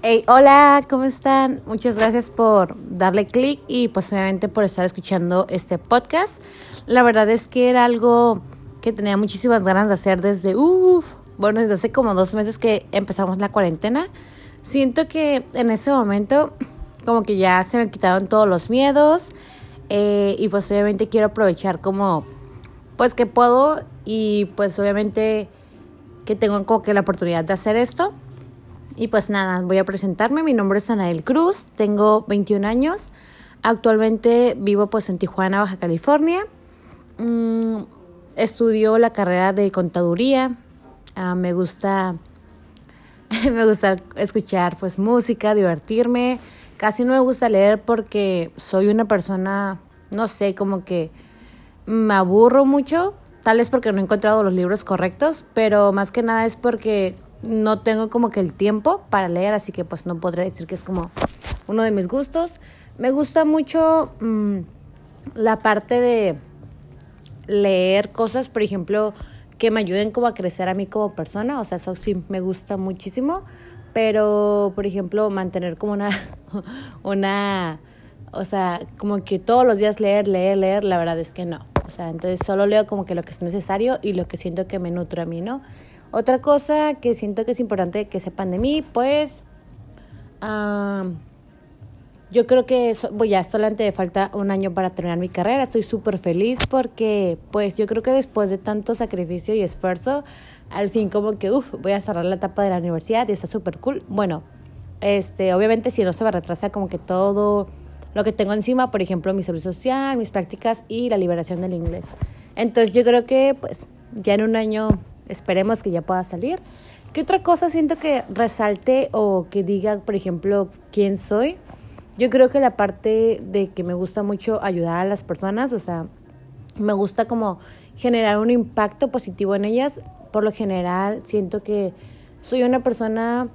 Hey, hola, ¿cómo están? Muchas gracias por darle clic y pues obviamente por estar escuchando este podcast. La verdad es que era algo que tenía muchísimas ganas de hacer desde, uff, bueno, desde hace como dos meses que empezamos la cuarentena. Siento que en ese momento como que ya se me quitaron todos los miedos eh, y pues obviamente quiero aprovechar como pues que puedo y pues obviamente que tengo como que la oportunidad de hacer esto. Y pues nada, voy a presentarme. Mi nombre es Anael Cruz, tengo 21 años. Actualmente vivo pues en Tijuana, Baja California. Mm, estudio la carrera de contaduría. Ah, me gusta me gusta escuchar pues música, divertirme. Casi no me gusta leer porque soy una persona, no sé, como que me aburro mucho. Tal vez porque no he encontrado los libros correctos, pero más que nada es porque no tengo como que el tiempo para leer, así que pues no podré decir que es como uno de mis gustos. Me gusta mucho mm, la parte de leer cosas, por ejemplo, que me ayuden como a crecer a mí como persona, o sea, eso sí me gusta muchísimo, pero por ejemplo, mantener como una una o sea, como que todos los días leer, leer, leer, la verdad es que no. O sea, entonces solo leo como que lo que es necesario y lo que siento que me nutre a mí, ¿no? Otra cosa que siento que es importante que sepan de mí, pues yo creo que voy ya solamente falta un año para terminar mi carrera. Estoy súper feliz porque pues yo creo que después de tanto sacrificio y esfuerzo, al fin como que uff, voy a cerrar la etapa de la universidad y está súper cool. Bueno, este, obviamente si no se va a retrasar como que todo lo que tengo encima, por ejemplo, mi servicio social, mis prácticas y la liberación del inglés. Entonces yo creo que pues ya en un año Esperemos que ya pueda salir. ¿Qué otra cosa siento que resalte o que diga, por ejemplo, quién soy? Yo creo que la parte de que me gusta mucho ayudar a las personas, o sea, me gusta como generar un impacto positivo en ellas. Por lo general, siento que soy una persona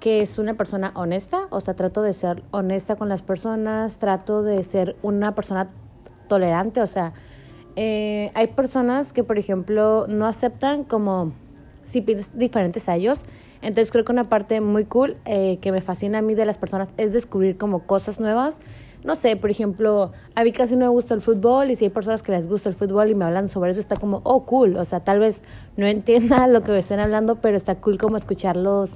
que es una persona honesta, o sea, trato de ser honesta con las personas, trato de ser una persona tolerante, o sea, eh, hay personas que, por ejemplo, no aceptan como si piensas diferentes a ellos. Entonces creo que una parte muy cool eh, que me fascina a mí de las personas es descubrir como cosas nuevas. No sé, por ejemplo, a mí casi no me gusta el fútbol y si hay personas que les gusta el fútbol y me hablan sobre eso, está como, oh, cool. O sea, tal vez no entienda lo que me estén hablando, pero está cool como escucharlos,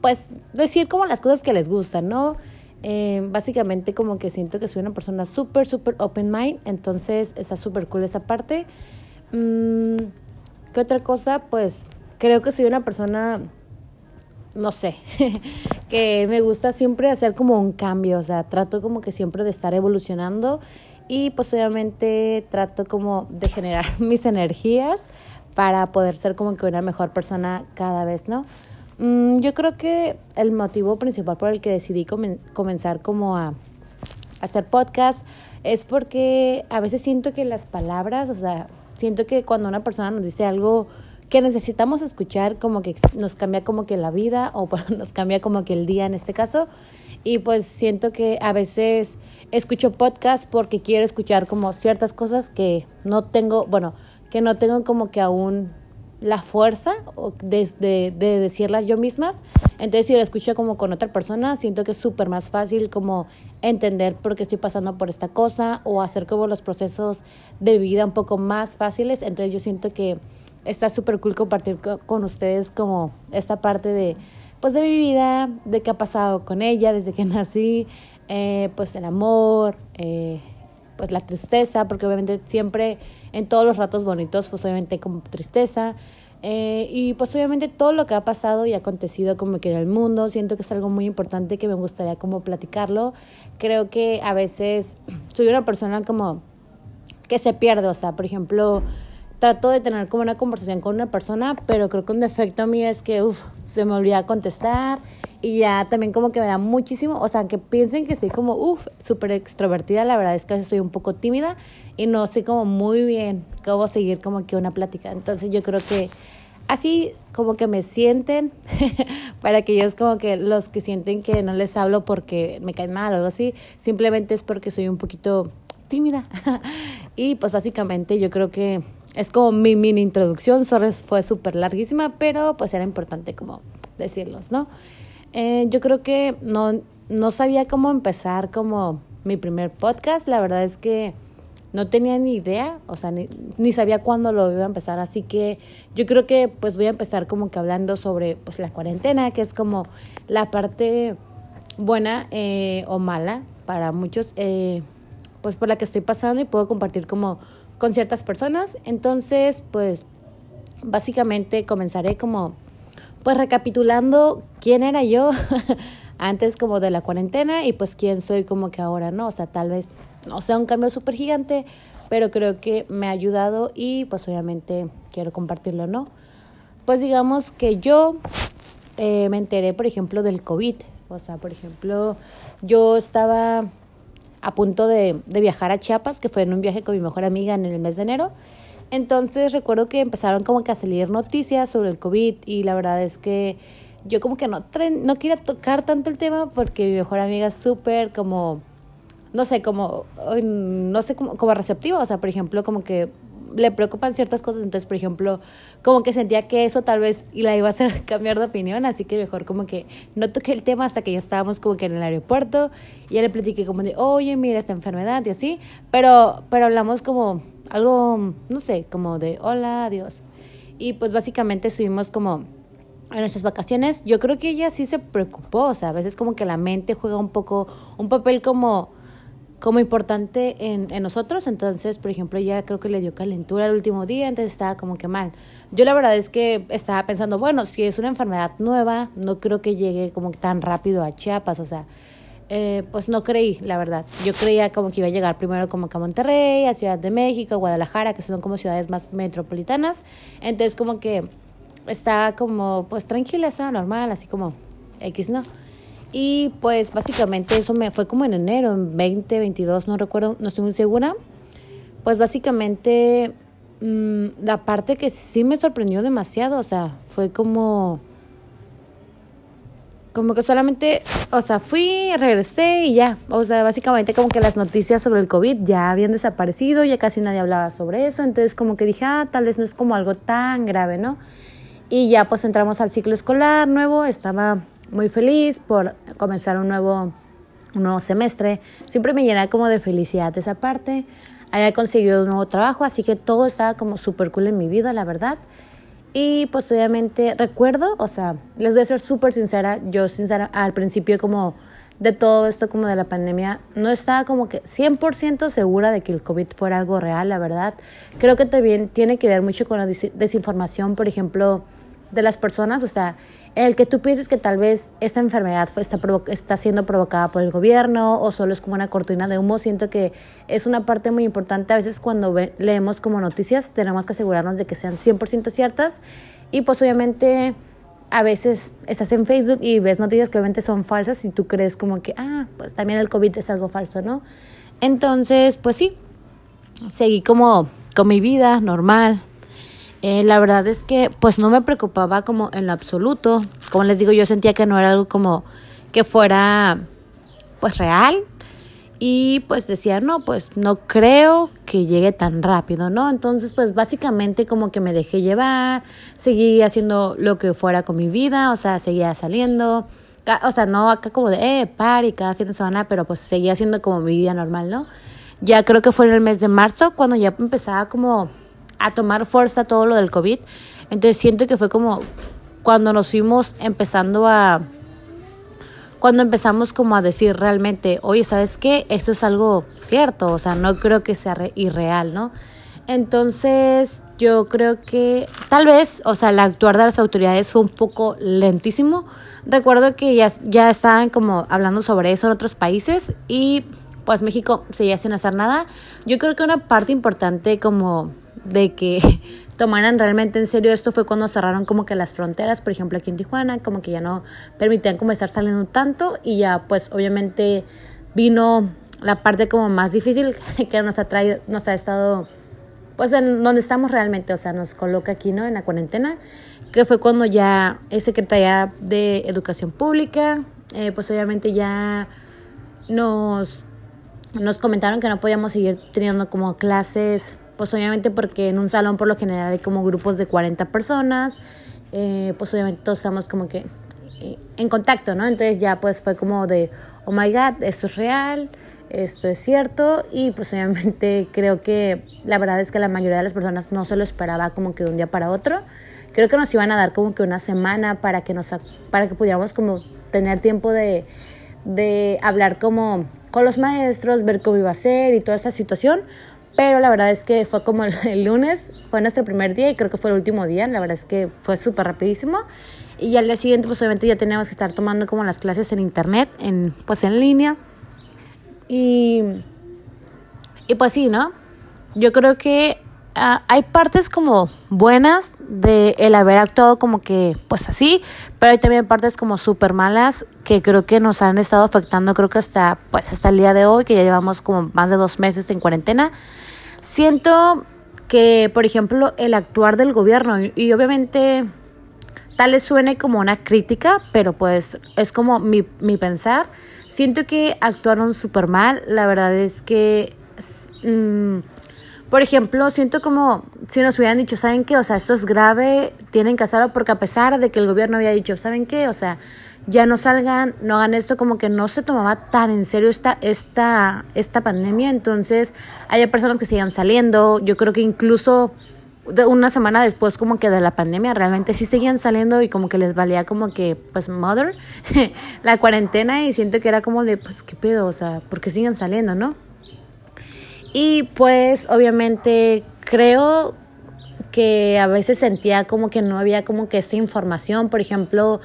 pues decir como las cosas que les gustan, ¿no? Eh, básicamente como que siento que soy una persona súper, súper open mind, entonces está súper cool esa parte. Mm, ¿Qué otra cosa? Pues creo que soy una persona, no sé, que me gusta siempre hacer como un cambio, o sea, trato como que siempre de estar evolucionando y pues obviamente trato como de generar mis energías para poder ser como que una mejor persona cada vez, ¿no? Mm, yo creo que el motivo principal por el que decidí comenzar como a hacer podcast es porque a veces siento que las palabras, o sea, siento que cuando una persona nos dice algo que necesitamos escuchar, como que nos cambia como que la vida o nos cambia como que el día en este caso. Y pues siento que a veces escucho podcast porque quiero escuchar como ciertas cosas que no tengo, bueno, que no tengo como que aún la fuerza de, de, de, decirlas yo mismas. Entonces, si lo escucho como con otra persona, siento que es súper más fácil como entender por qué estoy pasando por esta cosa o hacer como los procesos de vida un poco más fáciles. Entonces, yo siento que está súper cool compartir con ustedes como esta parte de, pues, de mi vida, de qué ha pasado con ella desde que nací, eh, pues el amor, eh, pues la tristeza, porque obviamente siempre en todos los ratos bonitos, pues obviamente como tristeza. Eh, y pues obviamente todo lo que ha pasado y acontecido como que en el mundo, siento que es algo muy importante que me gustaría como platicarlo. Creo que a veces soy una persona como que se pierde, o sea, por ejemplo, trato de tener como una conversación con una persona, pero creo que un defecto mío es que, uff, se me olvida contestar y ya también como que me da muchísimo, o sea, que piensen que soy como, uff, súper extrovertida, la verdad es que a veces soy un poco tímida y no sé como muy bien cómo seguir como que una plática. Entonces yo creo que así como que me sienten, para que ellos como que los que sienten que no les hablo porque me caen mal o algo así, simplemente es porque soy un poquito tímida. y pues básicamente yo creo que es como mi mini introducción, sorry, fue súper larguísima, pero pues era importante como decirlos, ¿no? Eh, yo creo que no, no sabía cómo empezar como mi primer podcast. La verdad es que no tenía ni idea, o sea, ni, ni, sabía cuándo lo iba a empezar, así que yo creo que pues voy a empezar como que hablando sobre pues la cuarentena, que es como la parte buena eh, o mala para muchos, eh, pues por la que estoy pasando y puedo compartir como con ciertas personas, entonces pues básicamente comenzaré como pues recapitulando quién era yo antes como de la cuarentena y pues quién soy como que ahora, ¿no? O sea, tal vez no sea un cambio súper gigante, pero creo que me ha ayudado y pues obviamente quiero compartirlo, ¿no? Pues digamos que yo eh, me enteré, por ejemplo, del COVID. O sea, por ejemplo, yo estaba a punto de, de viajar a Chiapas, que fue en un viaje con mi mejor amiga en el mes de enero. Entonces recuerdo que empezaron como que a salir noticias sobre el COVID y la verdad es que yo como que no, no quería tocar tanto el tema porque mi mejor amiga es súper como, no sé, como, no sé, como, como receptiva, o sea, por ejemplo, como que le preocupan ciertas cosas, entonces, por ejemplo, como que sentía que eso tal vez la iba a hacer cambiar de opinión, así que mejor como que no toqué el tema hasta que ya estábamos como que en el aeropuerto, y ya le platiqué como de, oye, mira esta enfermedad y así, pero, pero hablamos como algo, no sé, como de, hola, adiós. Y pues básicamente estuvimos como en nuestras vacaciones, yo creo que ella sí se preocupó, o sea, a veces como que la mente juega un poco, un papel como, como importante en, en nosotros, entonces, por ejemplo, ella creo que le dio calentura el último día, entonces estaba como que mal. Yo la verdad es que estaba pensando, bueno, si es una enfermedad nueva, no creo que llegue como tan rápido a Chiapas, o sea, eh, pues no creí, la verdad. Yo creía como que iba a llegar primero como que a Monterrey, a Ciudad de México, a Guadalajara, que son como ciudades más metropolitanas. Entonces como que estaba como pues tranquila, estaba normal, así como X, ¿no? Y pues básicamente eso me fue como en enero, en 2022, no recuerdo, no estoy muy segura. Pues básicamente mmm, la parte que sí me sorprendió demasiado, o sea, fue como como que solamente, o sea, fui, regresé y ya. O sea, básicamente como que las noticias sobre el COVID ya habían desaparecido, ya casi nadie hablaba sobre eso. Entonces como que dije, ah, tal vez no es como algo tan grave, ¿no? Y ya pues entramos al ciclo escolar nuevo, estaba muy feliz por comenzar un nuevo, un nuevo semestre. Siempre me llena como de felicidad esa parte. Había conseguido un nuevo trabajo, así que todo estaba como súper cool en mi vida, la verdad. Y pues obviamente recuerdo, o sea, les voy a ser súper sincera, yo sincera al principio como de todo esto como de la pandemia, no estaba como que 100% segura de que el COVID fuera algo real, la verdad. Creo que también tiene que ver mucho con la desinformación, por ejemplo, de las personas, o sea, el que tú pienses que tal vez esta enfermedad está, está siendo provocada por el gobierno o solo es como una cortina de humo, siento que es una parte muy importante. A veces cuando leemos como noticias tenemos que asegurarnos de que sean 100% ciertas y pues obviamente a veces estás en Facebook y ves noticias que obviamente son falsas y tú crees como que, ah, pues también el COVID es algo falso, ¿no? Entonces, pues sí, seguí como con mi vida normal, eh, la verdad es que pues no me preocupaba como en lo absoluto. Como les digo, yo sentía que no era algo como que fuera pues real. Y pues decía, no, pues no creo que llegue tan rápido, ¿no? Entonces pues básicamente como que me dejé llevar, seguí haciendo lo que fuera con mi vida, o sea, seguía saliendo. O sea, no acá como de, eh, party cada fin de semana, pero pues seguía haciendo como mi vida normal, ¿no? Ya creo que fue en el mes de marzo cuando ya empezaba como a tomar fuerza todo lo del COVID. Entonces siento que fue como cuando nos fuimos empezando a... Cuando empezamos como a decir realmente, oye, ¿sabes qué? Esto es algo cierto, o sea, no creo que sea irreal, ¿no? Entonces, yo creo que tal vez, o sea, el actuar de las autoridades fue un poco lentísimo. Recuerdo que ya, ya estaban como hablando sobre eso en otros países y pues México seguía sin hacer nada. Yo creo que una parte importante como de que tomaran realmente en serio esto fue cuando cerraron como que las fronteras, por ejemplo aquí en Tijuana, como que ya no permitían como estar saliendo tanto y ya pues obviamente vino la parte como más difícil que nos ha traído, nos ha estado pues en donde estamos realmente, o sea, nos coloca aquí, ¿no? En la cuarentena, que fue cuando ya es Secretaría de Educación Pública, eh, pues obviamente ya nos, nos comentaron que no podíamos seguir teniendo como clases pues obviamente porque en un salón por lo general hay como grupos de 40 personas, eh, pues obviamente todos estamos como que eh, en contacto, ¿no? Entonces ya pues fue como de, oh my god, esto es real, esto es cierto y pues obviamente creo que la verdad es que la mayoría de las personas no se lo esperaba como que de un día para otro. Creo que nos iban a dar como que una semana para que nos para que pudiéramos como tener tiempo de, de hablar como con los maestros, ver cómo iba a ser y toda esa situación. Pero la verdad es que fue como el, lunes, fue nuestro primer día y creo que fue el último día. La verdad es que fue súper rapidísimo. Y al día siguiente, pues obviamente ya teníamos que estar tomando como las clases en internet, en, pues en línea. Y, y pues sí, ¿no? Yo creo que ah, hay partes como buenas de el haber actuado como que pues así, pero hay también partes como súper malas que creo que nos han estado afectando, creo que hasta pues hasta el día de hoy, que ya llevamos como más de dos meses en cuarentena. Siento que, por ejemplo, el actuar del gobierno, y, obviamente tal vez suene como una crítica, pero pues es como mi, mi pensar. Siento que actuaron súper mal. La verdad es que, mm, por ejemplo, siento como si nos hubieran dicho, ¿saben qué? O sea, esto es grave, tienen que hacerlo porque a pesar de que el gobierno había dicho, ¿saben qué? O sea, ya no salgan, no hagan esto, como que no se tomaba tan en serio esta, esta, esta pandemia. Entonces, hay personas que sigan saliendo. Yo creo que incluso de una semana después como que de la pandemia realmente sí seguían saliendo y como que les valía como que pues mother la cuarentena y siento que era como de pues qué pedo, o sea, porque siguen saliendo, ¿no? Y pues obviamente creo que a veces sentía como que no había como que esta información, por ejemplo,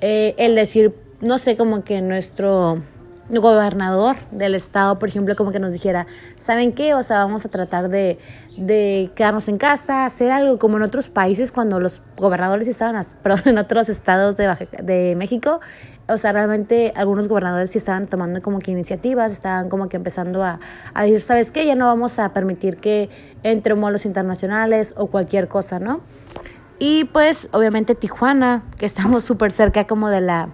eh, el decir, no sé, como que nuestro gobernador del estado, por ejemplo, como que nos dijera, ¿saben qué? O sea, vamos a tratar de, de quedarnos en casa, hacer algo como en otros países cuando los gobernadores estaban, en otros estados de México, o sea, realmente algunos gobernadores sí estaban tomando como que iniciativas, estaban como que empezando a, a decir, ¿sabes qué? Ya no vamos a permitir que entre vuelos internacionales o cualquier cosa, ¿no? Y pues obviamente Tijuana, que estamos súper cerca como de la,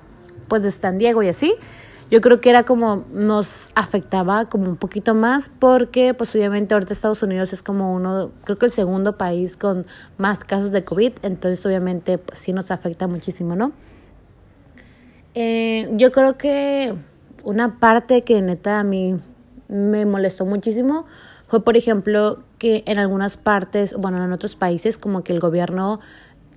pues de San Diego y así, yo creo que era como nos afectaba como un poquito más porque pues obviamente ahorita Estados Unidos es como uno, creo que el segundo país con más casos de COVID, entonces obviamente pues, sí nos afecta muchísimo, ¿no? Eh, yo creo que una parte que neta a mí me molestó muchísimo fue, por ejemplo, que en algunas partes, bueno, en otros países, como que el gobierno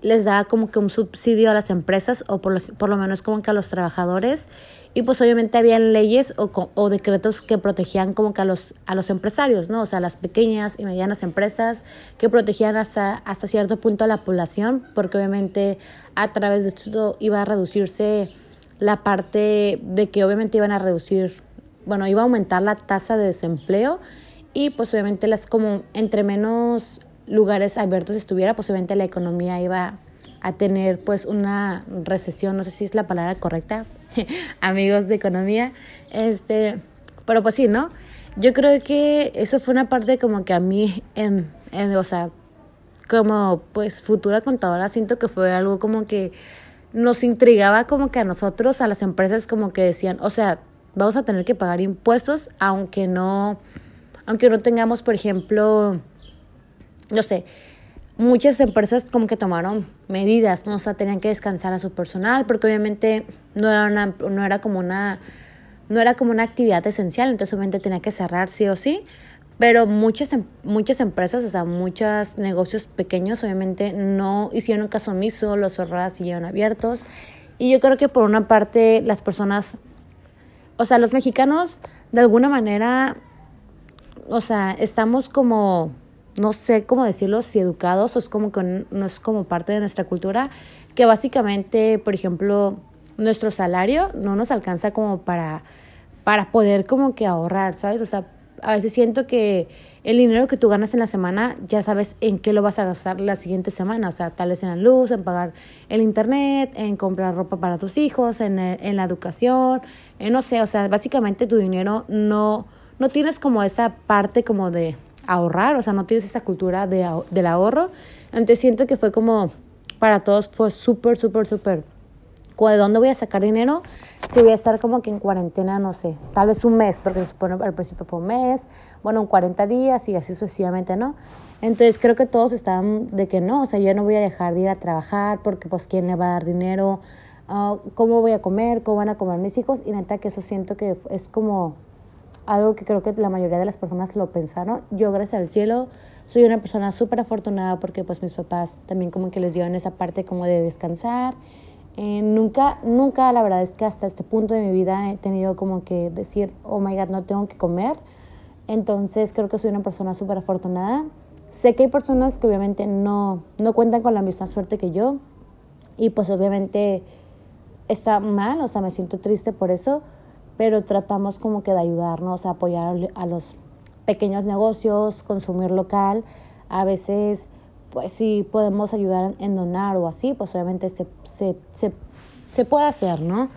les da como que un subsidio a las empresas o por lo, por lo menos como que a los trabajadores y pues obviamente habían leyes o, o, decretos que protegían como que a los, a los empresarios, ¿no? O sea, las pequeñas y medianas empresas que protegían hasta, hasta cierto punto a la población porque obviamente a través de esto iba a reducirse la parte de que obviamente iban a reducir, bueno, iba a aumentar la tasa de desempleo y pues obviamente las como entre menos lugares abiertos estuviera, pues obviamente la economía iba a tener pues una recesión, no sé si es la palabra correcta, amigos de economía, este, pero pues sí, ¿no? Yo creo que eso fue una parte como que a mí, en, en, o sea, como pues futura contadora, siento que fue algo como que nos intrigaba como que a nosotros, a las empresas, como que decían, o sea, vamos a tener que pagar impuestos, aunque no aunque no tengamos, por ejemplo, no sé, muchas empresas como que tomaron medidas, ¿no? O sea, tenían que descansar a su personal porque obviamente no era, una, no era como una no era como una actividad esencial, entonces obviamente tenía que cerrar sí o sí, pero muchas, em, muchas empresas, o sea, muchos negocios pequeños obviamente no hicieron caso omiso, los cerradas siguieron abiertos y yo creo que por una parte las personas, o sea, los mexicanos de alguna manera o sea, estamos como, no sé cómo decirlo, si educados o es como que no es como parte de nuestra cultura, que básicamente, por ejemplo, nuestro salario no nos alcanza como para, para poder como que ahorrar, ¿sabes? O sea, a veces siento que el dinero que tú ganas en la semana ya sabes en qué lo vas a gastar la siguiente semana, o sea, tal vez en la luz, en pagar el internet, en comprar ropa para tus hijos, en, en la educación, en no sé, o sea, básicamente tu dinero no no tienes como esa parte como de ahorrar, o sea, no tienes esa cultura de, del ahorro. Entonces siento que fue como, para todos fue súper, súper, súper. ¿De dónde voy a sacar dinero? Si voy a estar como que en cuarentena, no sé, tal vez un mes, porque se supone al principio fue un mes, bueno, un 40 días y así sucesivamente, ¿no? Entonces creo que todos estaban de que no, o sea, yo no voy a dejar de ir a trabajar porque pues quién le va a dar dinero ah, cómo voy a comer, cómo van a comer mis hijos y neta que eso siento que es como algo que creo que la mayoría de las personas lo pensaron. Yo, gracias al cielo, soy una persona súper afortunada porque pues mis papás también como que les dieron esa parte como de descansar. Eh, nunca, nunca, la verdad es que hasta este punto de mi vida he tenido como que decir, oh my God, no tengo que comer. Entonces creo que soy una persona súper afortunada. Sé que hay personas que obviamente no, no cuentan con la misma suerte que yo y pues obviamente está mal, o sea, me siento triste por eso, pero tratamos como que de ayudarnos, a apoyar a los pequeños negocios, consumir local. A veces, pues si podemos ayudar en donar o así, pues obviamente se, se, se, se puede hacer, ¿no?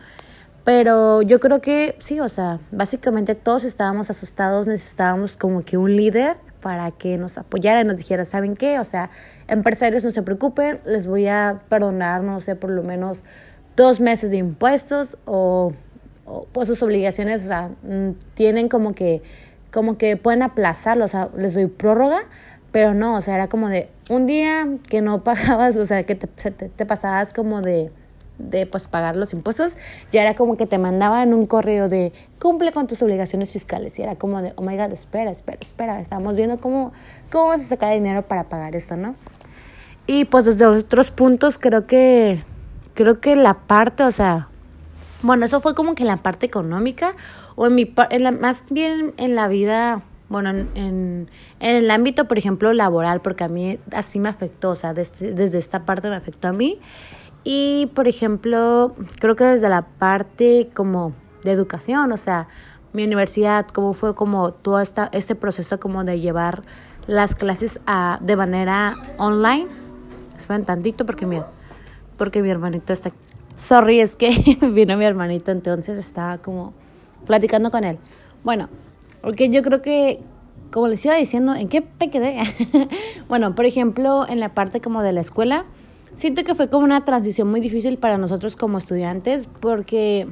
Pero yo creo que sí, o sea, básicamente todos estábamos asustados, necesitábamos como que un líder para que nos apoyara y nos dijera, ¿saben qué? O sea, empresarios no se preocupen, les voy a perdonar, no sé, por lo menos dos meses de impuestos o, pues sus obligaciones, o sea, mm, tienen como que, como que pueden aplazarlo, o sea, les doy prórroga, pero no, o sea, era como de un día que no pagabas, o sea, que te, te, pasabas como de de pues pagar los impuestos, ya era como que te mandaban un correo de cumple con tus obligaciones fiscales y era como de, oh my god, espera, espera, espera, estamos viendo cómo, cómo vas a sacar dinero para pagar esto, ¿no? Y pues desde otros puntos creo que, creo que la parte, o sea, bueno, eso fue como que la parte económica o en mi, en más bien en la vida, bueno, en, en, el ámbito, por ejemplo, laboral, porque a mí así me afectó, o sea, desde, desde esta parte me afectó a mí y, por ejemplo, creo que desde la parte como de educación, o sea, mi universidad, cómo fue como todo esta, este proceso como de llevar las clases a, de manera online. Esperen tantito porque mi, porque mi hermanito está... Sorry, es que vino mi hermanito, entonces estaba como platicando con él. Bueno, porque yo creo que, como les iba diciendo, ¿en qué me quedé? bueno, por ejemplo, en la parte como de la escuela, siento que fue como una transición muy difícil para nosotros como estudiantes porque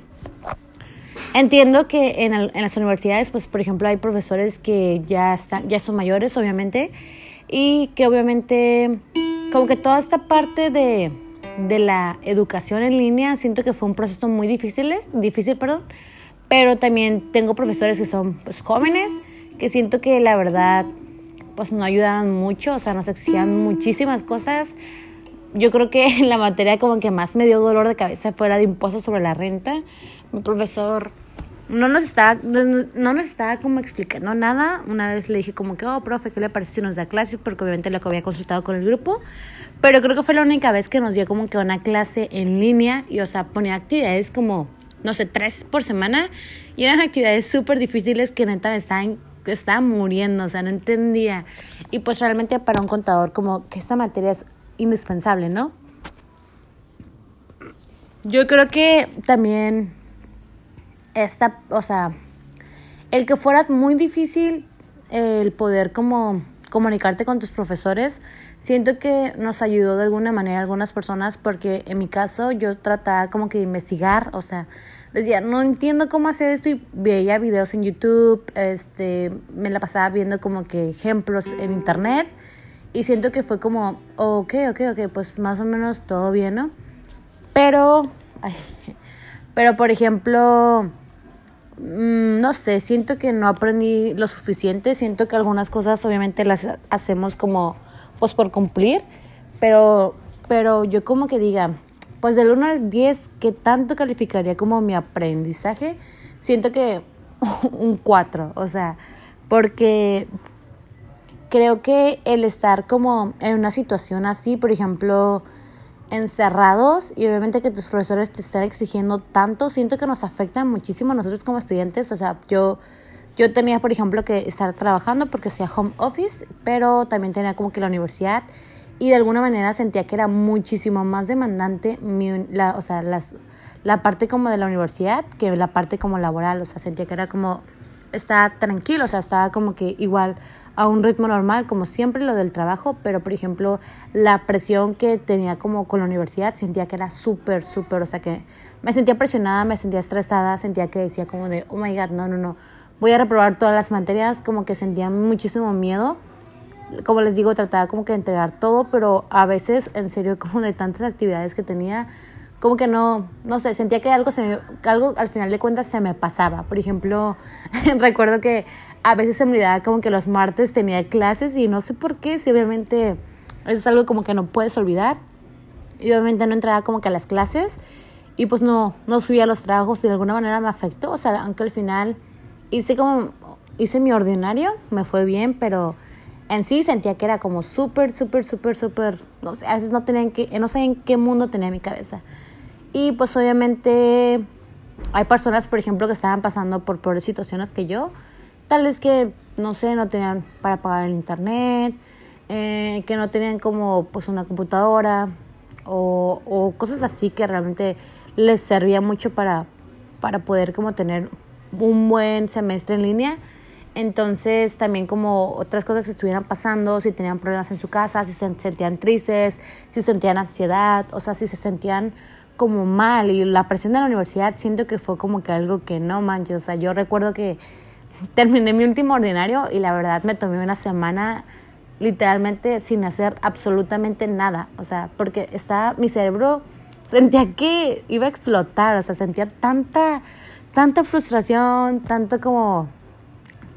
entiendo que en, en, las universidades, pues por ejemplo, hay profesores que ya, están, ya son mayores, obviamente, y que obviamente como que toda esta parte de, de la educación en línea, siento que fue un proceso muy difícil, difícil, perdón, pero también tengo profesores que son pues jóvenes, que siento que la verdad pues no ayudaban mucho, o sea, nos exigían muchísimas cosas, yo creo que la materia como que más me dio dolor de cabeza fue la de impuestos sobre la renta. Mi profesor no nos estaba, no nos estaba como explicando nada. Una vez le dije como que, oh, profe, ¿qué le parece si nos da clase? Porque obviamente lo que había consultado con el grupo. Pero creo que fue la única vez que nos dio como que una clase en línea y, o sea, ponía actividades como, no sé, tres por semana. Y eran actividades súper difíciles que neta me estaban, estaba muriendo, o sea, no entendía. Y pues realmente para un contador como que esta materia es indispensable, ¿no? Yo creo que también esta, o sea, el que fuera muy difícil el poder como comunicarte con tus profesores, siento que nos ayudó de alguna manera algunas personas porque en mi caso yo trataba como que de investigar, o sea, decía, no entiendo cómo hacer esto y veía videos en YouTube, este, me la pasaba viendo como que ejemplos en internet y siento que fue como, ok, ok, ok, pues más o menos todo bien, ¿no? Pero, pero por ejemplo, mm, no sé, siento que no aprendí lo suficiente, siento que algunas cosas obviamente las hacemos como, pues por cumplir, pero, pero yo como que diga, pues del 1 al 10, ¿qué tanto calificaría como mi aprendizaje? Siento que un 4, o sea, porque creo que el estar como en una situación así, por ejemplo, encerrados y obviamente que tus profesores te están exigiendo tanto, siento que nos afecta muchísimo a nosotros como estudiantes. O sea, yo, yo tenía, por ejemplo, que estar trabajando porque hacía home office, pero también tenía como que la universidad y de alguna manera sentía que era muchísimo más demandante mi, la, o sea, las, la parte como de la universidad que la parte como laboral. O sea, sentía que era como, estaba tranquilo, o sea, estaba como que igual a un ritmo normal, como siempre lo del trabajo, pero por ejemplo la presión que tenía como con la universidad sentía que era súper, súper, o sea que me sentía presionada, me sentía estresada, sentía que decía como de, oh my god, no, no, no, voy a reprobar todas las materias, como que sentía muchísimo miedo. Como les digo, trataba como que de entregar todo, pero a veces, en serio, como de tantas actividades que tenía, como que no, no sé, sentía que algo, se algo al final de cuentas se me pasaba. Por ejemplo, recuerdo que a veces se me olvidaba como que los martes tenía clases y no sé por qué, si obviamente eso es algo como que no puedes olvidar. Y obviamente no entraba como que a las clases y pues no, no subía los trabajos y de alguna manera me afectó. O sea, aunque al final hice como, hice mi ordinario, me fue bien, pero en sí sentía que era como súper, súper, súper, súper, no sé, a veces no tenía en qué, no sé en qué mundo tenía mi cabeza. Y pues obviamente hay personas, por ejemplo, que estaban pasando por peores situaciones que yo, tal vez que, no sé, no tenían para pagar el internet, eh, que no tenían como pues una computadora o, o cosas así que realmente les servía mucho para, para poder como tener un buen semestre en línea entonces, también como otras cosas que estuvieran pasando, si tenían problemas en su casa, si se sentían tristes, si sentían ansiedad, o sea, si se sentían como mal. Y la presión de la universidad siento que fue como que algo que no manches. O sea, yo recuerdo que terminé mi último ordinario y la verdad me tomé una semana literalmente sin hacer absolutamente nada. O sea, porque estaba, mi cerebro sentía que iba a explotar, o sea, sentía tanta, tanta frustración, tanto como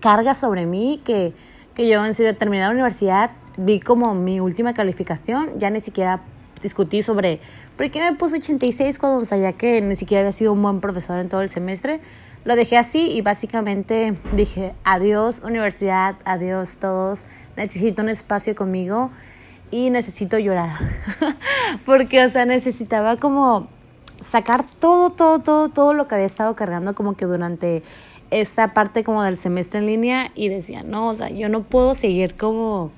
carga sobre mí que, que yo en serio terminé la universidad, vi como mi última calificación, ya ni siquiera discutí sobre por qué me puse 86 cuando sabía que ni siquiera había sido un buen profesor en todo el semestre. Lo dejé así y básicamente dije, adiós universidad, adiós todos, necesito un espacio conmigo y necesito llorar. Porque, o sea, necesitaba como sacar todo, todo, todo, todo lo que había estado cargando como que durante esa parte como del semestre en línea y decía, no, o sea, yo no puedo seguir como,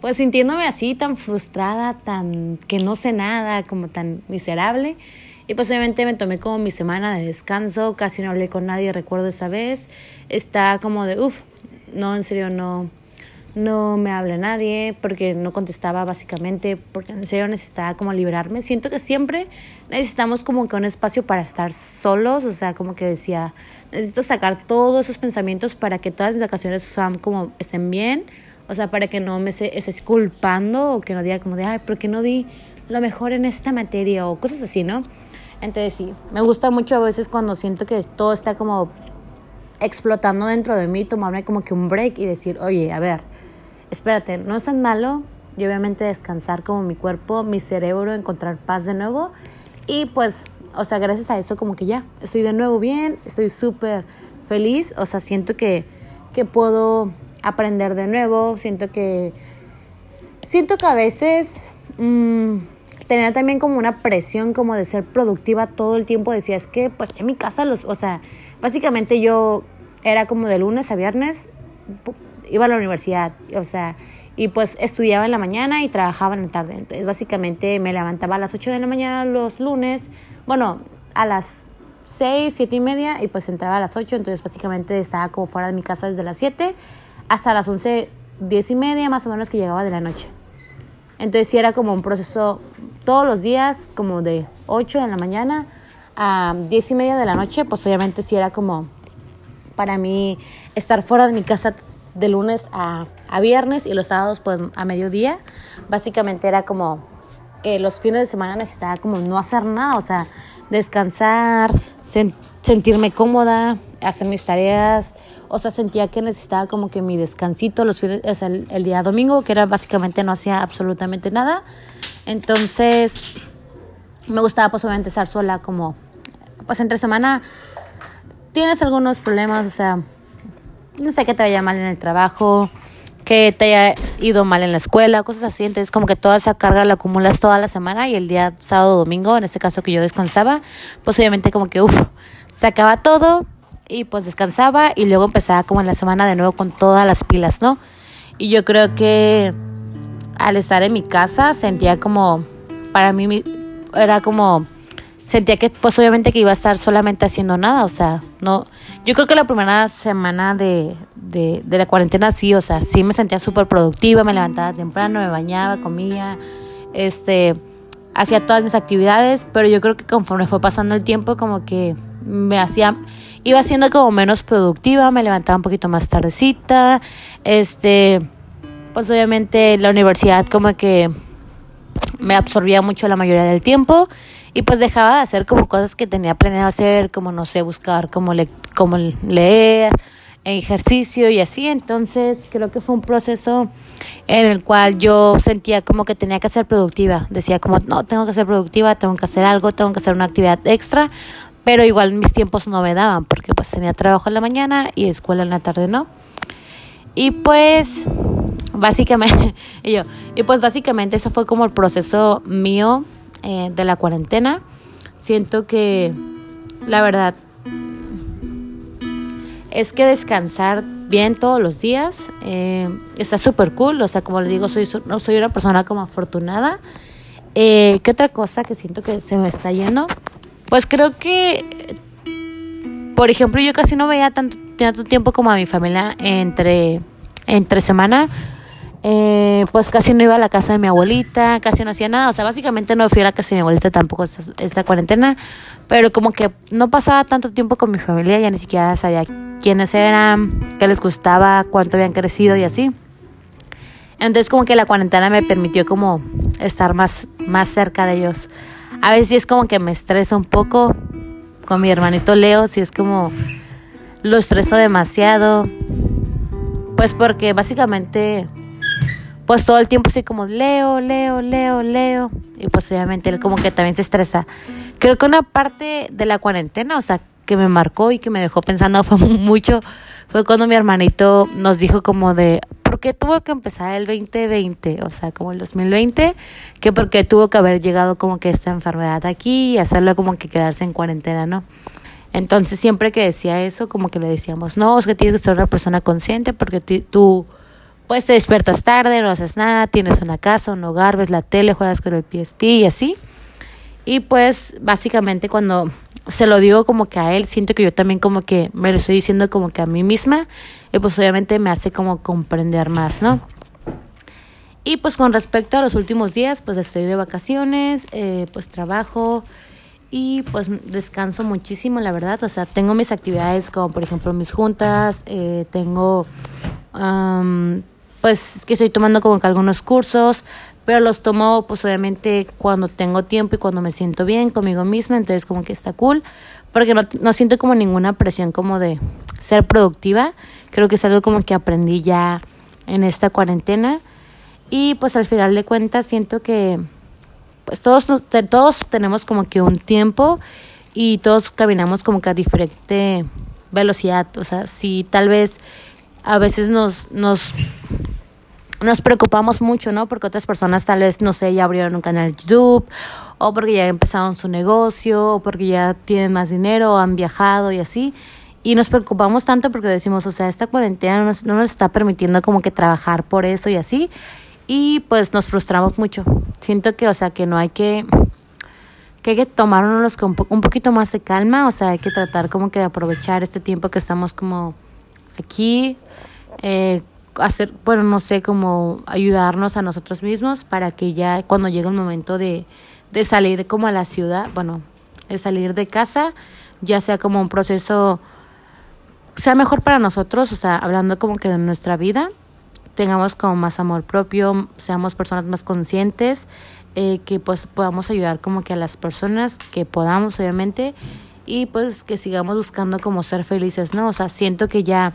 pues sintiéndome así, tan frustrada, tan que no sé nada, como tan miserable. Y pues obviamente me tomé como mi semana de descanso, casi no hablé con nadie, recuerdo esa vez. Está como de, uff, no, en serio, no, no me habla nadie, porque no contestaba básicamente, porque en serio necesitaba como liberarme. Siento que siempre necesitamos como que un espacio para estar solos, o sea, como que decía, necesito sacar todos esos pensamientos para que todas mis vacaciones sean como estén bien, o sea, para que no me estés culpando o que no diga como de, ay, ¿por qué no di lo mejor en esta materia? o cosas así, ¿no? Entonces sí, me gusta mucho a veces cuando siento que todo está como explotando dentro de mí, tomarme como que un break y decir, oye, a ver, espérate, no es tan malo y obviamente descansar como mi cuerpo, mi cerebro, encontrar paz de nuevo. Y pues o sea, gracias a eso como que ya, estoy de nuevo bien, estoy súper feliz, o sea, siento que, que puedo aprender de nuevo, siento que, siento que a veces mmm, tenía también como una presión como de ser productiva todo el tiempo, decía, es que pues en mi casa los, o sea, básicamente yo era como de lunes a viernes, iba a la universidad, o sea, y pues estudiaba en la mañana y trabajaba en la tarde. Entonces, básicamente me levantaba a las 8 de la mañana los lunes, bueno, a las 6, 7 y media y pues entraba a las 8, entonces básicamente estaba como fuera de mi casa desde las 7 hasta las 11, 10 y media más o menos que llegaba de la noche. Entonces sí era como un proceso todos los días, como de 8 de la mañana a 10 y media de la noche, pues obviamente sí era como para mí estar fuera de mi casa de lunes a, a viernes y los sábados pues a mediodía. Básicamente era como que los fines de semana necesitaba como no hacer nada, o sea, descansar, sentirme cómoda, hacer mis tareas, o sea, sentía que necesitaba como que mi descansito los fines, o sea, el, día domingo, que era básicamente no hacía absolutamente nada. Entonces, me gustaba pues obviamente estar sola como, pues entre semana tienes algunos problemas, o sea, no sé qué te vaya mal en el trabajo, que te haya ido mal en la escuela, cosas así. Entonces, como que toda esa carga la acumulas toda la semana y el día sábado domingo, en este caso que yo descansaba, pues obviamente como que, uff, se acaba todo y pues descansaba y luego empezaba como en la semana de nuevo con todas las pilas, ¿no? Y yo creo que al estar en mi casa sentía como, para mí era como sentía que pues obviamente que iba a estar solamente haciendo nada, o sea, no, yo creo que la primera semana de, de, de la cuarentena sí, o sea, sí me sentía súper productiva, me levantaba temprano, me bañaba, comía, este, hacía todas mis actividades, pero yo creo que conforme fue pasando el tiempo como que me hacía, iba siendo como menos productiva, me levantaba un poquito más tardecita, este, pues obviamente la universidad como que me absorbía mucho la mayoría del tiempo Y pues dejaba de hacer como cosas que tenía planeado hacer, como no sé, buscar como, le como leer, ejercicio y así. Entonces creo que fue un proceso en el cual yo sentía como que tenía que ser productiva. Decía como, no, tengo que ser productiva, tengo que hacer algo, tengo que hacer una actividad extra, pero igual mis tiempos no me daban porque pues tenía trabajo en la mañana y escuela en la tarde, ¿no? Y pues básicamente, y yo, y pues básicamente eso fue como el proceso mío eh, de la cuarentena. Siento que la verdad es que descansar bien todos los días eh, está súper cool. O sea, como le digo, soy, soy una persona como afortunada. Eh, ¿Qué otra cosa que siento que se me está yendo? Pues creo que, por ejemplo, yo casi no veía tanto, tanto tiempo como a mi familia entre, entre semana. Eh, pues casi no iba a la casa de mi abuelita, casi no hacía nada. O sea, básicamente no fui a la casa de mi abuelita tampoco esta, cuarentena. Pero como que no pasaba tanto tiempo con mi familia, ya ni siquiera sabía quiénes eran, qué les gustaba, cuánto habían crecido y así. Entonces como que la cuarentena me permitió como estar más, más cerca de ellos. A veces es como que me estreso un poco con mi hermanito Leo, si es como lo estreso demasiado. Pues porque básicamente pues todo el tiempo estoy como Leo, Leo, Leo, Leo. Y pues obviamente él como que también se estresa. Creo que una parte de la cuarentena, o sea, que me marcó y que me dejó pensando fue mucho, fue cuando mi hermanito nos dijo como de, ¿por qué tuvo que empezar el 2020? O sea, como el 2020, que porque tuvo que haber llegado como que esta enfermedad aquí y hacerlo como que quedarse en cuarentena, ¿no? Entonces siempre que decía eso, como que le decíamos, no, es que tienes que ser una persona consciente porque tú pues te despiertas tarde, no haces nada, tienes una casa, un hogar, ves la tele, juegas con el PSP y así. Y pues básicamente cuando se lo digo como que a él, siento que yo también como que me lo estoy diciendo como que a mí misma y pues obviamente me hace como comprender más, ¿no? Y pues con respecto a los últimos días, pues estoy de vacaciones, eh, pues trabajo y pues descanso muchísimo, la verdad. O sea, tengo mis actividades como por ejemplo mis juntas, eh, tengo pues que estoy tomando como que algunos cursos, pero los tomo pues obviamente cuando tengo tiempo y cuando me siento bien conmigo misma, entonces como que está cool, porque no, no siento como ninguna presión como de ser productiva, creo que es algo como que aprendí ya en esta cuarentena. Y pues al final de cuentas siento que pues todos, todos tenemos como que un tiempo y todos caminamos como que a diferente velocidad, o sea, si tal vez a veces nos, nos nos preocupamos mucho, ¿no? Porque otras personas tal vez, no sé, ya abrieron un canal de YouTube, o porque ya empezaron su negocio, o porque ya tienen más dinero, o han viajado y así. Y nos preocupamos tanto porque decimos, o sea, esta cuarentena no nos, no nos está permitiendo como que trabajar por eso y así. Y pues nos frustramos mucho. Siento que, o sea, que no hay que que hay que tomarnos un poquito más de calma, o sea, hay que tratar como que de aprovechar este tiempo que estamos como aquí, eh, hacer, bueno, no sé, como ayudarnos a nosotros mismos para que ya cuando llegue el momento de, de salir como a la ciudad, bueno, de salir de casa, ya sea como un proceso, sea mejor para nosotros, o sea, hablando como que de nuestra vida, tengamos como más amor propio, seamos personas más conscientes, eh, que pues podamos ayudar como que a las personas que podamos, obviamente, y pues que sigamos buscando como ser felices, ¿no? O sea, siento que ya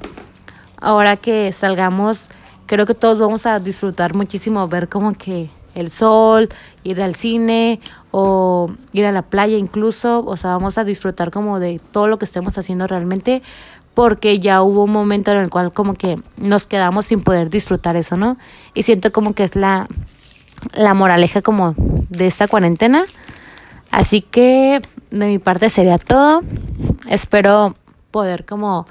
ahora que salgamos, creo que todos vamos a disfrutar muchísimo ver como que el sol, ir al cine o ir a la playa incluso, o sea, vamos a disfrutar como de todo lo que estemos haciendo realmente porque ya hubo un momento en el cual como que nos quedamos sin poder disfrutar eso, ¿no? Y siento como que es la, la moraleja como de esta cuarentena. Así que de mi parte sería todo. Espero poder como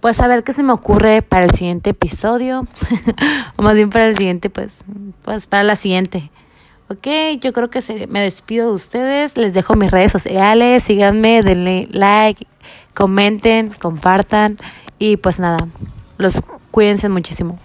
pues a ver qué se me ocurre para el siguiente episodio, o más bien para el siguiente, pues, pues para la siguiente. Ok, yo creo que se, me despido de ustedes, les dejo mis redes sociales, síganme, denle like, comenten, compartan y pues nada, los cuídense muchísimo.